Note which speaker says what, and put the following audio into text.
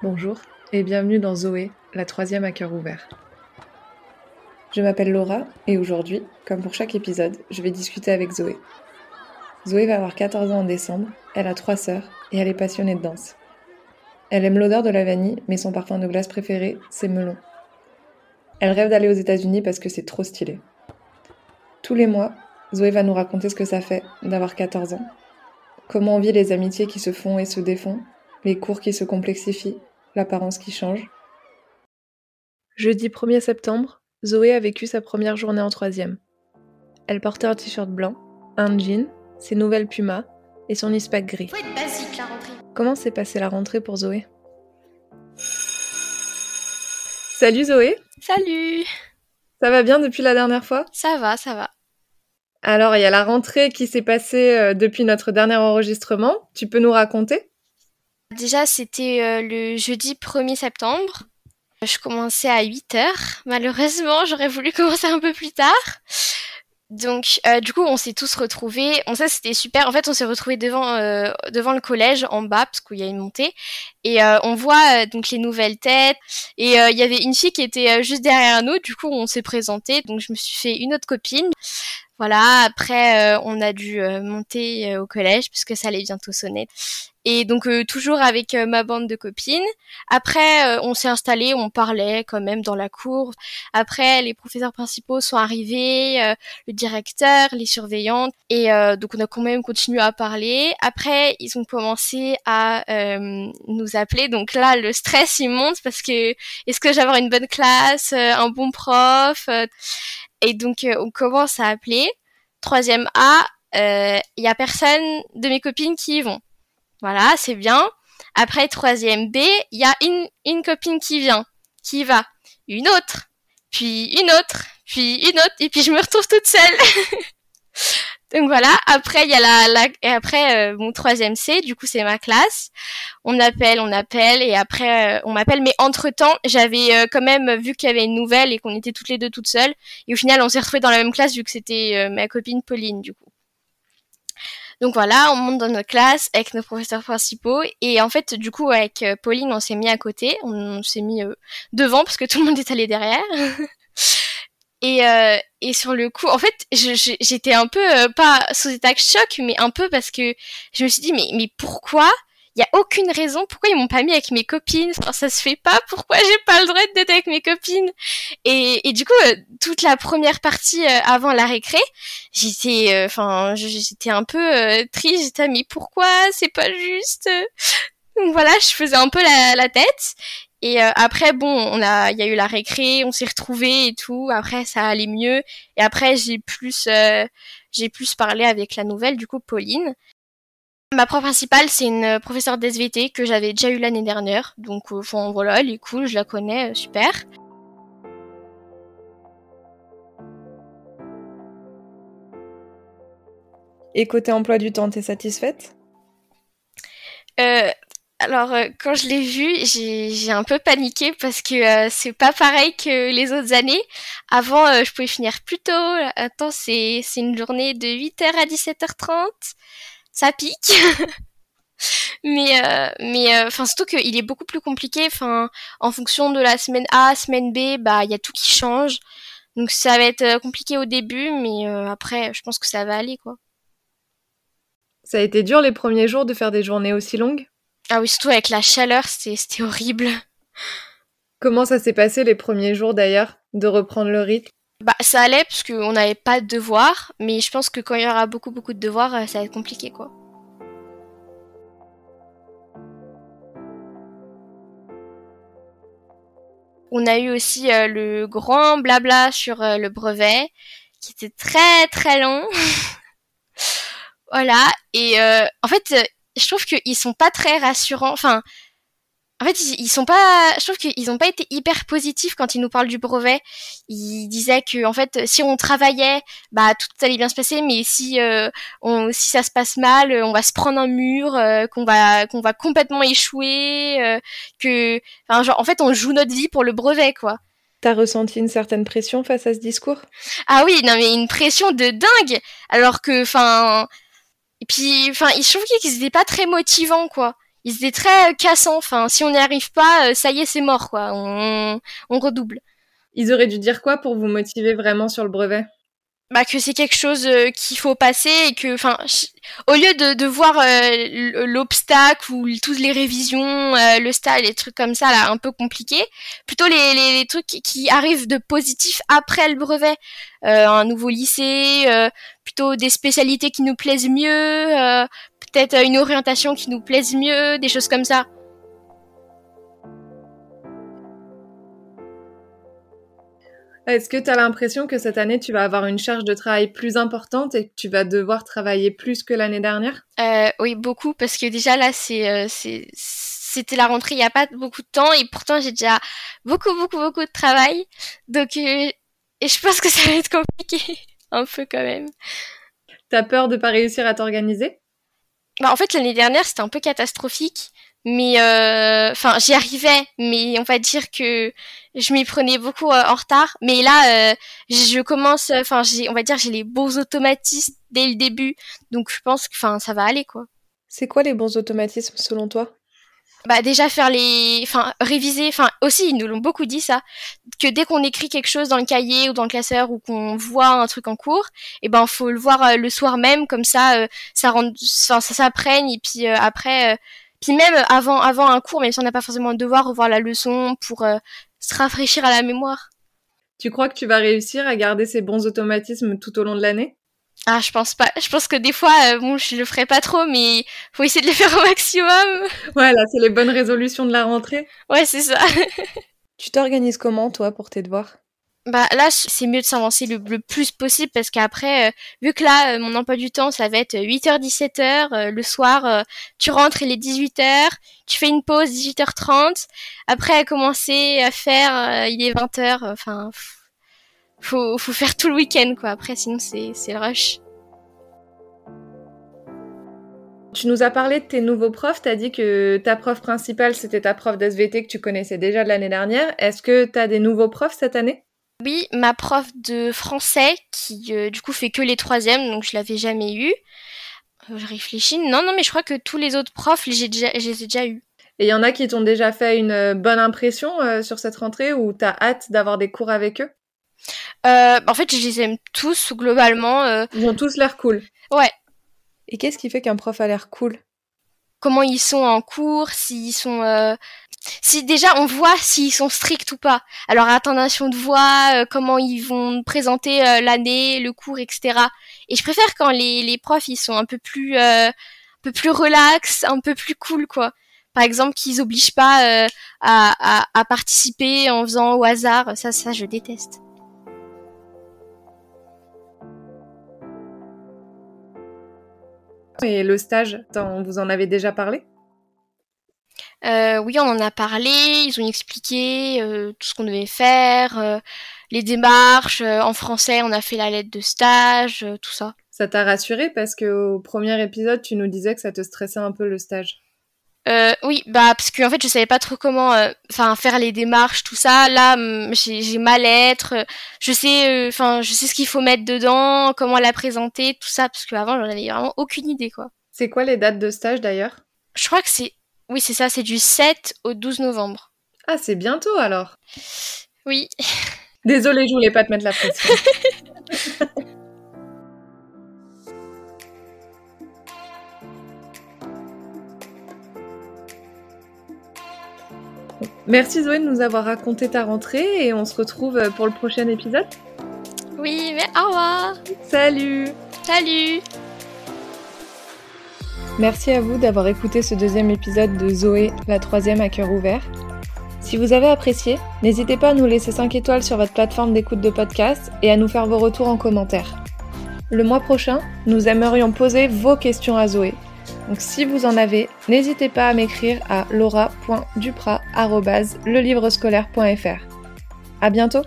Speaker 1: Bonjour et bienvenue dans Zoé, la troisième à cœur ouvert. Je m'appelle Laura et aujourd'hui, comme pour chaque épisode, je vais discuter avec Zoé. Zoé va avoir 14 ans en décembre, elle a trois sœurs et elle est passionnée de danse. Elle aime l'odeur de la vanille, mais son parfum de glace préféré, c'est melon. Elle rêve d'aller aux États-Unis parce que c'est trop stylé. Tous les mois, Zoé va nous raconter ce que ça fait d'avoir 14 ans, comment on vit les amitiés qui se font et se défont, les cours qui se complexifient, l'apparence qui change. Jeudi 1er septembre, Zoé a vécu sa première journée en troisième. Elle portait un t-shirt blanc, un jean, ses nouvelles Puma et son ispac gris.
Speaker 2: Faut être basique la rentrée.
Speaker 1: Comment s'est passée la rentrée pour Zoé? Salut Zoé,
Speaker 2: Salut
Speaker 1: ça va bien depuis la dernière fois?
Speaker 2: Ça va, ça va.
Speaker 1: Alors il y a la rentrée qui s'est passée euh, depuis notre dernier enregistrement. Tu peux nous raconter?
Speaker 2: Déjà, c'était euh, le jeudi 1er septembre. Je commençais à 8 heures. Malheureusement, j'aurais voulu commencer un peu plus tard. Donc, euh, du coup, on s'est tous retrouvés. On sait, c'était super. En fait, on s'est retrouvés devant euh, devant le collège en bas parce qu'il y a une montée et euh, on voit euh, donc les nouvelles têtes. Et euh, il y avait une fille qui était euh, juste derrière nous. Du coup, on s'est présenté. Donc, je me suis fait une autre copine. Voilà. Après, euh, on a dû monter au collège puisque ça allait bientôt sonner. Et donc toujours avec ma bande de copines. Après, on s'est installé, on parlait quand même dans la cour. Après, les professeurs principaux sont arrivés, le directeur, les surveillantes, et donc on a quand même continué à parler. Après, ils ont commencé à nous appeler. Donc là, le stress il monte parce que est-ce que j'ai avoir une bonne classe, euh, un bon prof euh, Et donc euh, on commence à appeler. Troisième A, euh, il y a personne de mes copines qui y vont. Voilà, c'est bien. Après, troisième B, il y a une, une copine qui vient, qui va. Une autre, puis une autre, puis une autre, et puis je me retrouve toute seule. Donc voilà, après il y a la, la et après euh, mon troisième C, du coup c'est ma classe. On appelle, on appelle, et après euh, on m'appelle. Mais entre temps, j'avais euh, quand même vu qu'il y avait une nouvelle et qu'on était toutes les deux toutes seules. Et au final, on s'est retrouvés dans la même classe vu que c'était ma copine Pauline du coup. Donc voilà, on monte dans notre classe avec nos professeurs principaux et en fait du coup avec Pauline on s'est mis à côté, on, s'est mis devant parce que tout le monde est allé derrière. et euh, et sur le coup, en fait, j'étais un peu euh, pas sous état de choc, mais un peu parce que je me suis dit mais mais pourquoi? Il y a aucune raison pourquoi ils m'ont pas mis avec mes copines. Enfin, ça se fait pas. Pourquoi j'ai pas le droit d'être avec mes copines? Et, et du coup euh, toute la première partie euh, avant la récré j'étais euh, enfin j'étais un peu triste. J'étais mais pourquoi? C'est pas juste. Donc voilà je faisais un peu la, la tête et euh, après bon on a il y a eu la récré on s'est retrouvés et tout après ça allait mieux et après j'ai plus euh, j'ai plus parlé avec la nouvelle du coup Pauline Ma prof principale, c'est une euh, professeure d'SVT que j'avais déjà eu l'année dernière. Donc, euh, voilà, elle est cool, je la connais, super.
Speaker 1: Et côté emploi du temps, t'es satisfaite?
Speaker 2: Euh, alors, euh, quand je l'ai vue, j'ai un peu paniqué parce que euh, c'est pas pareil que les autres années. Avant, euh, je pouvais finir plus tôt. Attends, c'est une journée de 8h à 17h30. Ça pique. Mais mais enfin surtout qu'il est beaucoup plus compliqué. En fonction de la semaine A, semaine B, bah il y a tout qui change. Donc ça va être compliqué au début, mais après, je pense que ça va aller quoi.
Speaker 1: Ça a été dur les premiers jours de faire des journées aussi longues?
Speaker 2: Ah oui, surtout avec la chaleur, c'était horrible.
Speaker 1: Comment ça s'est passé les premiers jours d'ailleurs, de reprendre le rythme?
Speaker 2: Bah, ça allait parce qu'on n'avait pas de devoirs, mais je pense que quand il y aura beaucoup beaucoup de devoirs, euh, ça va être compliqué quoi. On a eu aussi euh, le grand blabla sur euh, le brevet, qui était très très long. voilà, et euh, en fait, je trouve qu'ils sont pas très rassurants. Enfin, en fait, ils, ils sont pas. Je trouve qu'ils ont pas été hyper positifs quand ils nous parlent du brevet. Ils disaient que en fait, si on travaillait, bah tout allait bien se passer, mais si euh, on, si ça se passe mal, on va se prendre un mur, euh, qu'on va qu'on va complètement échouer, euh, que, enfin, genre, en fait, on joue notre vie pour le brevet, quoi.
Speaker 1: T'as ressenti une certaine pression face à ce discours?
Speaker 2: Ah oui, non mais une pression de dingue, alors que, enfin, et puis, enfin, je trouve qu'ils étaient pas très motivants, quoi. ils étaient très cassants. Enfin, si on n'y arrive pas, ça y est, c'est mort, quoi. On, on redouble.
Speaker 1: Ils auraient dû dire quoi pour vous motiver vraiment sur le brevet?
Speaker 2: Bah, que c'est quelque chose euh, qu'il faut passer et que, enfin, au lieu de, de voir euh, l'obstacle ou toutes les révisions, euh, le style, les trucs comme ça là, un peu compliqués, plutôt les, les, les, trucs qui arrivent de positif après le brevet, un nouveau lycée, plutôt des spécialités qui nous plaisent mieux, peut-être une orientation qui nous plaise mieux, des choses comme ça.
Speaker 1: Est-ce que tu as l'impression que cette année, tu vas avoir une charge de travail plus importante et que tu vas devoir travailler plus que l'année dernière?
Speaker 2: Euh, Oui, beaucoup, parce que déjà là, c'est, euh, c'était la rentrée il n'y a pas beaucoup de temps et pourtant j'ai déjà beaucoup, beaucoup, beaucoup de travail. Donc, euh, et je pense que ça va être compliqué, un peu quand même.
Speaker 1: T'as peur de pas réussir à t'organiser?
Speaker 2: Bah, En fait, l'année dernière, c'était un peu catastrophique mais euh, enfin j'y arrivais mais on va dire que je m'y prenais beaucoup euh, en retard. Mais là euh, je commence enfin j'ai on va dire j'ai les bons automatismes dès le début. Donc je pense que enfin ça va aller quoi.
Speaker 1: C'est quoi les bons automatismes selon toi?
Speaker 2: Bah déjà faire les enfin réviser enfin aussi ils nous l'ont beaucoup dit ça que dès qu'on écrit quelque chose dans le cahier ou dans le classeur ou qu'on voit un truc en cours et eh ben faut le voir le soir même. Comme ça ça rend enfin ça s'apprenne et puis après puis même avant, avant un cours, même si on n'a pas forcément de devoir, revoir la leçon pour euh, se rafraîchir à la mémoire.
Speaker 1: Tu crois que tu vas réussir à garder ces bons automatismes tout au long de l'année?
Speaker 2: Ah, je pense pas. Je pense que des fois, euh, bon, je le ferai pas trop, mais faut essayer de les faire au maximum.
Speaker 1: Ouais, là, c'est les bonnes résolutions de la rentrée.
Speaker 2: Ouais, c'est ça.
Speaker 1: tu t'organises comment, toi, pour tes devoirs?
Speaker 2: Bah là, c'est mieux de s'avancer le, plus possible parce qu'après, euh, vu que là, euh, mon emploi du temps, ça va être 8h-17h, euh, le soir, tu rentres, il est 18h, tu fais une pause 18h30, après à commencer à faire, il est 20h, enfin, faut, faut faire tout le week-end quoi, après sinon c'est le rush.
Speaker 1: Tu nous as parlé de tes nouveaux profs, tu as dit que ta prof principale c'était ta prof d'SVT que tu connaissais déjà de l'année dernière. Est-ce que tu as des nouveaux profs cette année?
Speaker 2: Oui, ma prof de français qui euh, du coup fait que les troisièmes, donc je l'avais jamais eu. Euh, je réfléchis. Non, non, mais je crois que tous les autres profs, j'ai déjà, je les ai déjà eus.
Speaker 1: Et il y en a qui t'ont déjà fait une euh, bonne impression sur cette rentrée ou t'as hâte d'avoir des cours avec eux?
Speaker 2: En fait, je les aime tous globalement.
Speaker 1: Ils ont tous l'air cool.
Speaker 2: Ouais.
Speaker 1: Et qu'est-ce qui fait qu'un prof a l'air cool?
Speaker 2: Comment ils sont en cours, s'ils sont si déjà on voit s'ils sont stricts ou pas. Alors intonation de voix, euh, comment ils vont présenter euh, l'année, le cours, etc. Et je préfère quand les, profs ils sont un peu plus euh, un peu plus relax, un peu plus cool quoi. Par exemple qu'ils obligent pas à, participer en faisant au hasard, ça ça je déteste.
Speaker 1: Et le stage, vous en avez déjà parlé?
Speaker 2: Euh, oui, on en a parlé, ils ont expliqué euh, tout ce qu'on devait faire, euh, les démarches. en français, on a fait la lettre de stage, tout ça.
Speaker 1: Ça t'a rassuré parce qu'au premier épisode, tu nous disais que ça te stressait un peu le stage.
Speaker 2: oui, bah parce qu'en fait, je savais pas trop comment, enfin, faire les démarches, tout ça. Là, j'ai ma lettre, je sais, enfin, je sais ce qu'il faut mettre dedans, comment la présenter, tout ça, parce qu'avant, j'en avais vraiment aucune idée, quoi.
Speaker 1: C'est quoi les dates de stage d'ailleurs?
Speaker 2: Je crois que c'est oui, c'est ça, c'est du 7 au 12 novembre.
Speaker 1: Ah, c'est bientôt alors.
Speaker 2: Oui.
Speaker 1: Désolée, je voulais pas te mettre la pression. Merci Zoé de nous avoir raconté ta rentrée et on se retrouve pour le prochain épisode.
Speaker 2: Oui, mais au revoir.
Speaker 1: Salut.
Speaker 2: Salut.
Speaker 1: Merci à vous d'avoir écouté ce deuxième épisode de Zoé, la troisième à cœur ouvert. Si vous avez apprécié, n'hésitez pas à nous laisser 5 étoiles sur votre plateforme d'écoute de podcast et à nous faire vos retours en commentaire. Le mois prochain, nous aimerions poser vos questions à Zoé. Donc si vous en avez, n'hésitez pas à m'écrire à laura.duprat.lelivrescolaire.fr. À bientôt!